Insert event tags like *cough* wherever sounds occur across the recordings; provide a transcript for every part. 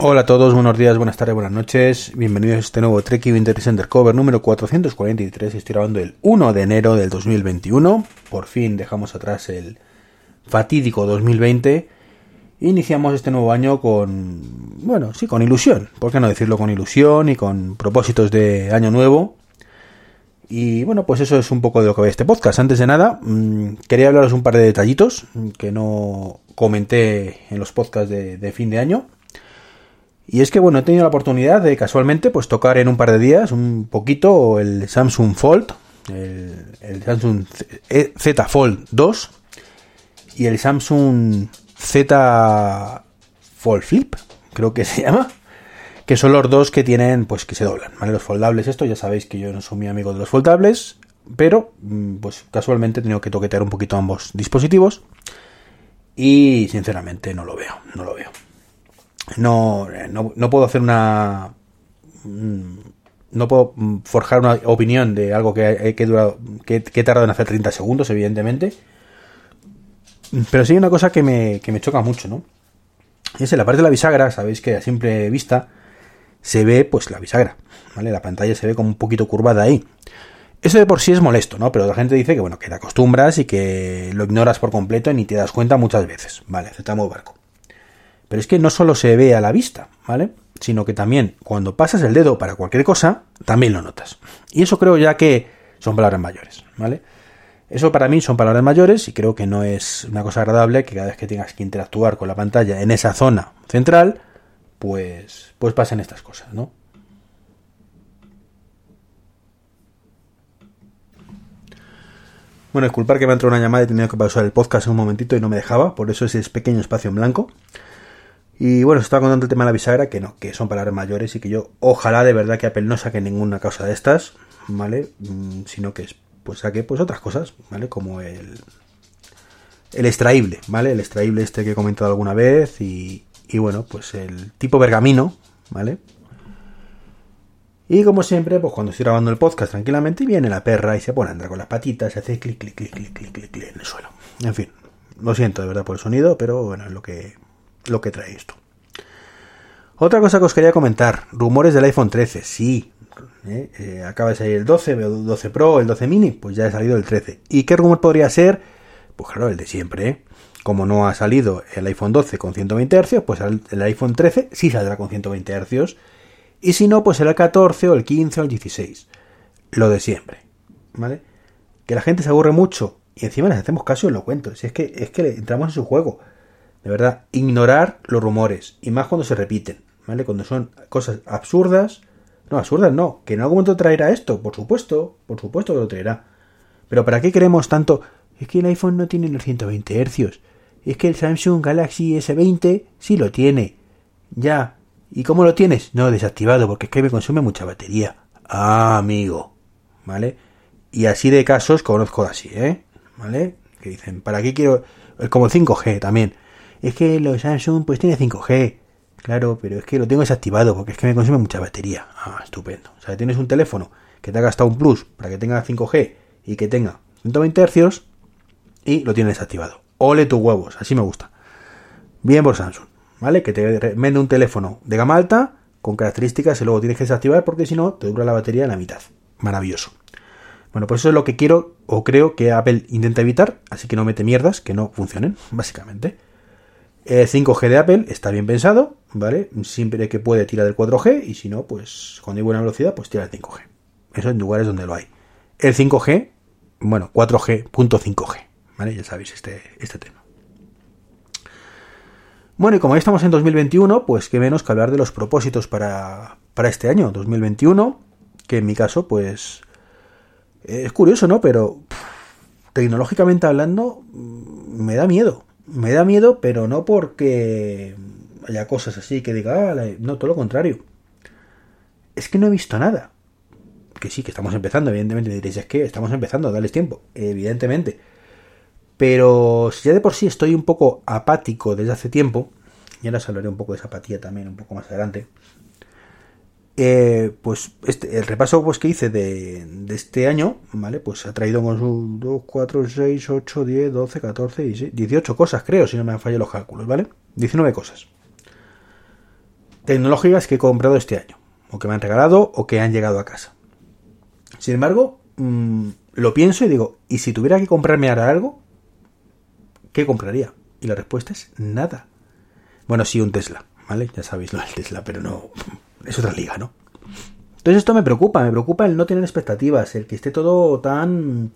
Hola a todos, buenos días, buenas tardes, buenas noches. Bienvenidos a este nuevo Trek Vintage Undercover número 443. Estoy grabando el 1 de enero del 2021. Por fin dejamos atrás el fatídico 2020. Iniciamos este nuevo año con, bueno, sí, con ilusión. ¿Por qué no decirlo con ilusión y con propósitos de año nuevo? Y bueno, pues eso es un poco de lo que ve este podcast. Antes de nada, mmm, quería hablaros un par de detallitos que no comenté en los podcasts de fin de año. Y es que, bueno, he tenido la oportunidad de casualmente pues tocar en un par de días un poquito el Samsung Fold, el, Samsung Z Fold 2 y el Samsung Z Fold Flip, creo que *laughs* se llama, que son los dos que tienen, pues que se doblan, ¿vale? Los foldables, esto ya sabéis que yo no soy muy amigo de los foldables, pero pues casualmente he tenido que toquetear un poquito ambos dispositivos y sinceramente no lo veo, no lo veo no, no, no puedo hacer una no puedo forjar una opinión de algo que, que, que, que he tardado en hacer 30 segundos, evidentemente. Pero sí hay una cosa que me, que me choca mucho, ¿no? Es en la parte de la bisagra, sabéis que a simple vista se ve pues la bisagra, ¿vale? La pantalla se ve como un poquito curvada ahí. Eso de por sí es molesto, ¿no? Pero la gente dice que, bueno, que te acostumbras y que lo ignoras por completo y ni te das cuenta muchas veces. Vale, aceptamos barco. Pero es que no solo se ve a la vista, ¿vale? Sino que también cuando pasas el dedo para cualquier cosa, también lo notas. Y eso creo ya que son palabras mayores, ¿vale? Eso para mí son palabras mayores y creo que no es una cosa agradable que cada vez que tengas que interactuar con la pantalla en esa zona central, pues, pues pasen estas cosas, ¿no? Bueno, disculpar que me ha entrado una llamada y he tenido que pausar el podcast un momentito y no me dejaba, por eso ese pequeño espacio en blanco. Y bueno, se estaba contando el tema de la bisagra, que no, que son palabras mayores y que yo ojalá de verdad que Apple no saque ninguna causa de estas, ¿vale? Mm, sino que pues saque pues otras cosas, ¿vale? Como el, el extraíble, ¿vale? El extraíble este que he comentado alguna vez y, y bueno, pues el tipo pergamino, ¿vale? Y como siempre, pues cuando estoy grabando el podcast tranquilamente, viene la perra y se pone a andar con las patitas, se hace clic, clic, clic, clic, clic, clic, clic en el suelo. En fin, lo siento de verdad por el sonido, pero bueno, es lo que, lo que trae esto. Otra cosa que os quería comentar, rumores del iPhone 13, sí, ¿eh? Eh, acaba de salir el 12, el 12 Pro, el 12 mini, pues ya ha salido el 13. ¿Y qué rumor podría ser? Pues claro, el de siempre, ¿eh? Como no ha salido el iPhone 12 con 120 Hz, pues el iPhone 13 sí saldrá con 120 Hz. Y si no, pues será el 14 o el 15 o el 16. Lo de siempre. ¿Vale? Que la gente se aburre mucho y encima les hacemos caso y lo cuento. Si es que, es que entramos en su juego. De verdad, ignorar los rumores. Y más cuando se repiten. ¿Vale? Cuando son cosas absurdas. No, absurdas no. Que en algún momento traerá esto. Por supuesto. Por supuesto que lo traerá. Pero ¿para qué queremos tanto? Es que el iPhone no tiene los 120 Hz. Es que el Samsung Galaxy S20 sí lo tiene. Ya, ¿Y cómo lo tienes? No, desactivado, porque es que me consume mucha batería. Ah, amigo. ¿Vale? Y así de casos conozco así, ¿eh? ¿Vale? Que dicen, ¿para qué quiero...? Como el 5G también. Es que los Samsung pues tiene 5G. Claro, pero es que lo tengo desactivado porque es que me consume mucha batería. Ah, estupendo. O sea, tienes un teléfono que te ha gastado un plus para que tenga 5G y que tenga 120 Hz y lo tienes desactivado. Ole tus huevos, así me gusta. Bien por Samsung. ¿vale? Que te vende un teléfono de gama alta con características y luego tienes que desactivar porque si no te dura la batería en la mitad. Maravilloso. Bueno, pues eso es lo que quiero o creo que Apple intenta evitar, así que no mete mierdas que no funcionen, *laughs* básicamente. El 5G de Apple está bien pensado, ¿vale? Siempre que puede tirar del 4G y si no, pues cuando hay buena velocidad, pues tira el 5G. Eso en lugares donde lo hay. El 5G, bueno, 4G.5G, ¿vale? Ya sabéis este, este tema. Bueno, y como ya estamos en 2021, pues qué menos que hablar de los propósitos para, para este año, 2021, que en mi caso, pues es curioso, ¿no? Pero tecnológicamente hablando, me da miedo. Me da miedo, pero no porque haya cosas así que diga, ah, no, todo lo contrario. Es que no he visto nada. Que sí, que estamos empezando, evidentemente. Diréis, es que estamos empezando, dales tiempo, evidentemente. Pero si ya de por sí estoy un poco apático desde hace tiempo, y ahora os hablaré un poco de esa apatía también un poco más adelante, eh, pues este, el repaso pues, que hice de, de, este año, ¿vale? Pues ha traído con sus 2, 4, 6, 8, 10, 12, 14, 16, 18 cosas, creo, si no me han fallado los cálculos, ¿vale? 19 cosas. tecnológicas que he comprado este año, o que me han regalado, o que han llegado a casa. Sin embargo, mm, lo pienso y digo, ¿y si tuviera que comprarme ahora algo? ¿Qué compraría? Y la respuesta es nada. Bueno, sí, un Tesla, ¿vale? Ya sabéis lo del Tesla, pero no. Es otra liga, ¿no? Entonces esto me preocupa, me preocupa el no tener expectativas, el que esté todo tan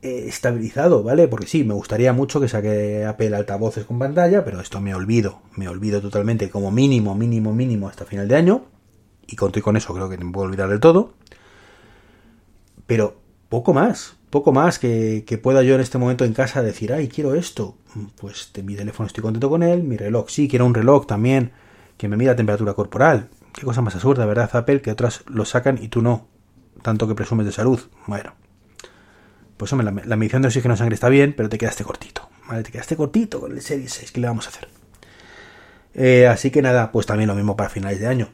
eh, estabilizado, ¿vale? Porque sí, me gustaría mucho que saque Apple altavoces con pantalla, pero esto me olvido, me olvido totalmente como mínimo, mínimo, mínimo hasta final de año. Y conto con eso, creo que me puedo olvidar del todo. Pero poco más, poco más que, pueda yo en este momento en casa decir, ay, quiero esto. Pues mi teléfono estoy contento con él, mi reloj, sí, quiero un reloj también que me mida temperatura corporal. Qué cosa más absurda, ¿verdad, Apple? Que otras lo sacan y tú no. Tanto que presumes de salud. Bueno. Pues hombre, la, medición de oxígeno en sangre está bien, pero te quedaste cortito. ¿Vale? Te quedaste cortito con el Series 6. ¿Qué le vamos a hacer? Eh, así que nada, pues también lo mismo para finales de año.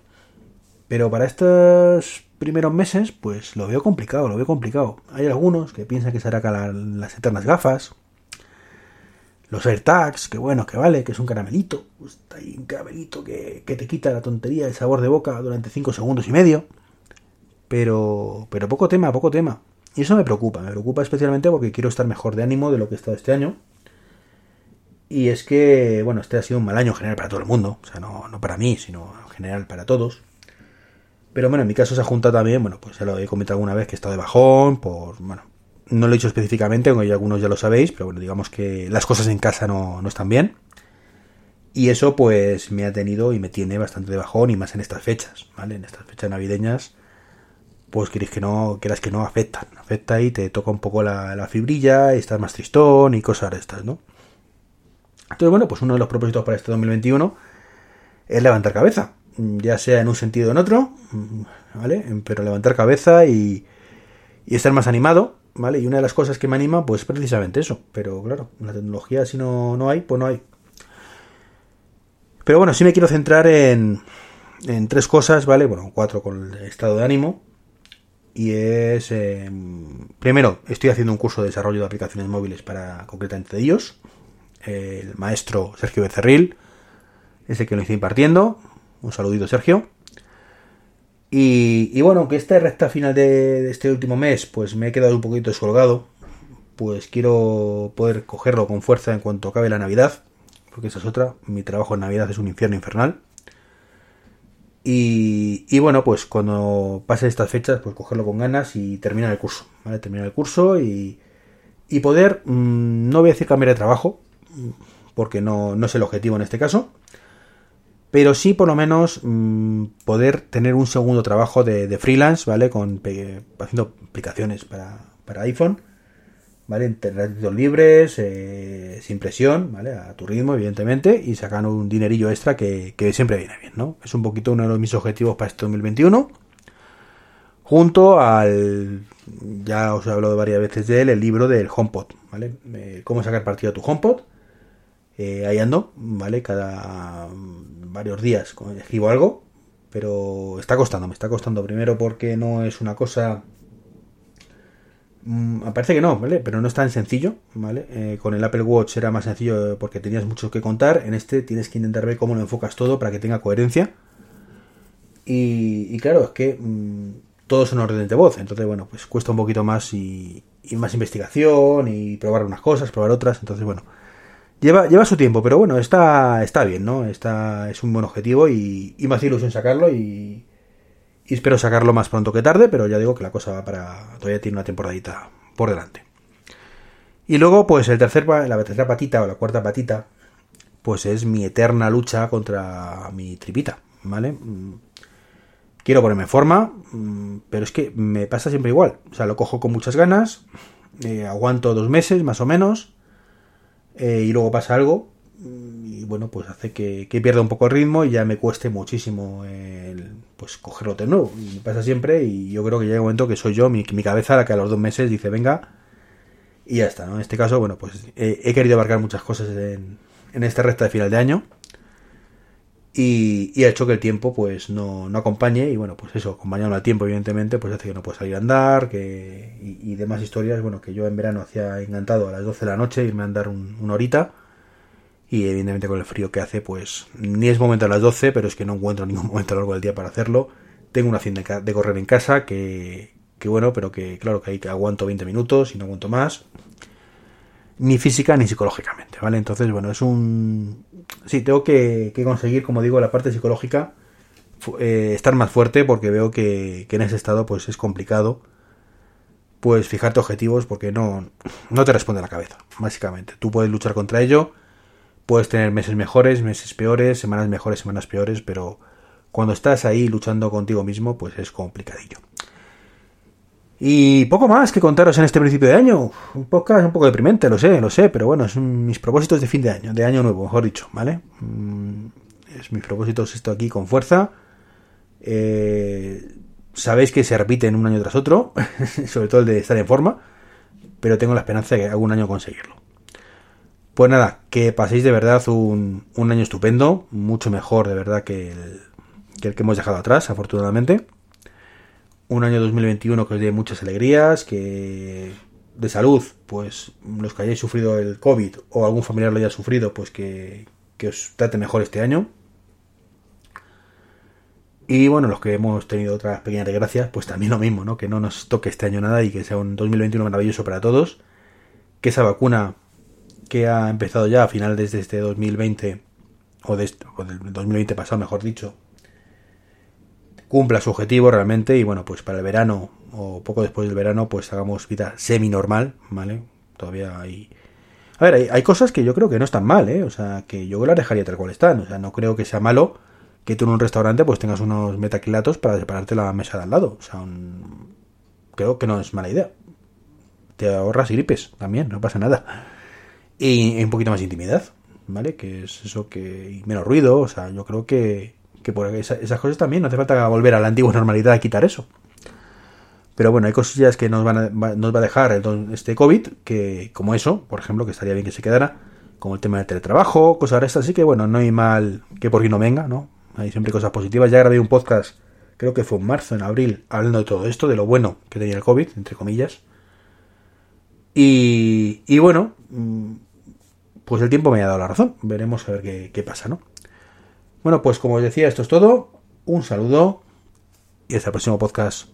Pero para estos primeros meses, pues lo veo complicado, lo veo complicado. Hay algunos que piensan que será las eternas gafas. Los AirTags, que bueno, que vale, que es un caramelito. Está ahí un caramelito que, que te quita la tontería, el sabor de boca durante 5 segundos y medio. Pero, pero poco tema, poco tema. Y eso me preocupa, me preocupa especialmente porque quiero estar mejor de ánimo de lo que he estado este año. Y es que, bueno, este ha sido un mal año en general para todo el mundo. O sea, no, no para mí, sino en general para todos. Pero bueno, en mi caso se ha juntado también, bueno, pues ya lo he comentado alguna vez que he estado de bajón, por, bueno, no lo he dicho específicamente, aunque algunos ya lo sabéis, pero bueno, digamos que las cosas en casa no, no están bien. Y eso pues me ha tenido y me tiene bastante de bajón y más en estas fechas, ¿vale? En estas fechas navideñas, pues queréis que no, quieras que no afectan, afecta y te toca un poco la, la fibrilla, y estás más tristón y cosas de estas, ¿no? Entonces, bueno, pues uno de los propósitos para este 2021 es levantar cabeza, ya sea en un sentido o en otro, ¿vale? Pero levantar cabeza y, y estar más animado, ¿vale? Y una de las cosas que me anima, pues precisamente eso. Pero claro, la tecnología si no, no hay, pues no hay. Pero bueno, sí me quiero centrar en, en tres cosas, ¿vale? Bueno, cuatro con el estado de ánimo. Y es, em, primero, estoy haciendo un curso de desarrollo de aplicaciones móviles para concretamente ellos. El maestro Sergio Becerril ese que lo estoy impartiendo. Un saludito, Sergio. Y, bueno, aunque esta recta final de, este último mes, pues me he quedado un poquito descolgado, pues quiero poder cogerlo con fuerza en cuanto acabe la Navidad, porque esa es otra. Mi trabajo en Navidad es un infierno infernal. Y, bueno, pues cuando pase estas fechas, pues cogerlo con ganas y terminar el curso. Terminar el curso y, y poder, mm, no voy a decir cambiar de trabajo, porque no, no es el objetivo en este caso, pero sí por lo menos mm, poder tener un segundo trabajo de, freelance, ¿vale? Con, haciendo aplicaciones para, para iPhone, ¿vale? En libres, eh, sin presión, ¿vale? A tu ritmo, evidentemente, y sacando un dinerillo extra que, siempre viene bien, ¿no? Es un poquito uno de mis objetivos para este 2021. Junto al, ya os he hablado varias veces de él, el libro del HomePod, ¿vale? Eh, cómo sacar partido a tu HomePod. Eh, ahí ando, ¿vale? Cada varios días escribo algo, pero está costando, me está costando primero porque no es una cosa... Mm, me parece que no, ¿vale? Pero no es tan sencillo, ¿vale? Eh, con el Apple Watch era más sencillo porque tenías mucho que contar. En este tienes que intentar ver cómo lo enfocas todo para que tenga coherencia. Y, claro, es que mm, todo es en orden de voz. Entonces, bueno, pues cuesta un poquito más y, y más investigación y probar unas cosas, probar otras. Entonces, bueno, Lleva, lleva su tiempo, pero bueno, está, está bien, ¿no? Está, es un buen objetivo y, y me hace ilusión sacarlo y, y, espero sacarlo más pronto que tarde, pero ya digo que la cosa va para... todavía tiene una temporadita por delante. Y luego, pues el tercer, la tercera patita o la cuarta patita, pues es mi eterna lucha contra mi tripita, ¿vale? Mm, quiero ponerme en forma, mm, pero es que me pasa siempre igual. O sea, lo cojo con muchas ganas, eh, aguanto dos meses más o menos, eh, y luego pasa algo y bueno, pues hace que, pierda un poco el ritmo y ya me cueste muchísimo el, pues cogerlo de nuevo. Y pasa siempre y yo creo que llega un momento que soy yo, mi, cabeza, la que a los dos meses dice venga y ya está, ¿no? En este caso, bueno, pues he querido abarcar muchas cosas en, en esta recta de final de año y, ha hecho que el tiempo pues no, no, acompañe y bueno pues eso acompañando al tiempo evidentemente pues hace que no pueda salir a andar y, demás historias bueno que yo en verano hacía encantado a las 12 de la noche irme a andar una horita Y evidentemente con el frío que hace, pues ni es momento a las 12, pero es que no encuentro ningún momento a lo largo del día para hacerlo. Tengo una opción de, correr en casa que, que, bueno, pero que claro que, que aguanto 20 minutos y no aguanto más. Ni física ni psicológicamente, ¿vale? Entonces, bueno, es un... Sí, tengo que, conseguir, como digo, la parte psicológica, eh, estar más fuerte porque veo que, que en ese estado pues es complicado pues fijarte objetivos porque no, no te responde la cabeza, básicamente. Tú puedes luchar contra ello, puedes tener meses mejores, meses peores, semanas mejores, semanas peores, pero cuando estás ahí luchando contigo mismo, pues es complicadillo. Y poco más que contaros en este principio de año. Un podcast un poco deprimente, lo sé, lo sé, pero bueno, son mis propósitos de fin de año, de año nuevo, mejor dicho, ¿vale? Mm, es mis propósitos esto aquí con fuerza. Eh, sabéis que se repiten un año tras otro, *laughs* sobre todo el de estar en forma, pero tengo la esperanza de algún año conseguirlo. Pues nada, que paséis de verdad un, año estupendo, mucho mejor de verdad que el, que el que hemos dejado atrás, afortunadamente. Un año 2021 que os dé muchas alegrías, que de salud, pues los que hayáis sufrido el COVID o algún familiar lo haya sufrido, pues que, que os trate mejor este año y bueno, los que hemos tenido otras pequeñas desgracias, pues también lo mismo, ¿no? Que no nos toque este año nada y que sea un 2021 maravilloso para todos. Que esa vacuna que ha empezado ya a final desde este 2020, o, de, o del 2020 pasado, mejor dicho, cumpla su objetivo realmente y bueno, pues para el verano o poco después del verano, pues hagamos vida semi-normal, ¿vale? Todavía hay... A ver, hay, hay, cosas que yo creo que no están mal, ¿eh? O sea, que yo las dejaría tal cual están. O sea, no creo que sea malo que tú en un restaurante pues tengas unos metaquilatos para separarte la mesa de al lado. O sea, creo que no es mala idea. Te ahorras gripes también, no pasa nada. Y un poquito más de intimidad, ¿vale? Que es eso que... Y menos ruido, o sea, yo creo que, que por esas cosas también no hace falta volver a la antigua normalidad a quitar eso. Pero bueno, hay cosillas que nos, van a, nos va a dejar este COVID, que como eso, por ejemplo, que estaría bien que se quedara, como el tema del teletrabajo, cosas de estas, así que bueno, no hay mal que por qué no venga, ¿no? Hay siempre cosas positivas. Ya grabé un podcast, creo que fue en marzo, en abril, hablando de todo esto, de lo bueno que tenía el COVID, entre comillas. Y, y bueno, mm, pues el tiempo me ha dado la razón. Veremos a ver qué pasa, ¿no? Bueno, pues como os decía, esto es todo. Un saludo y hasta el próximo podcast.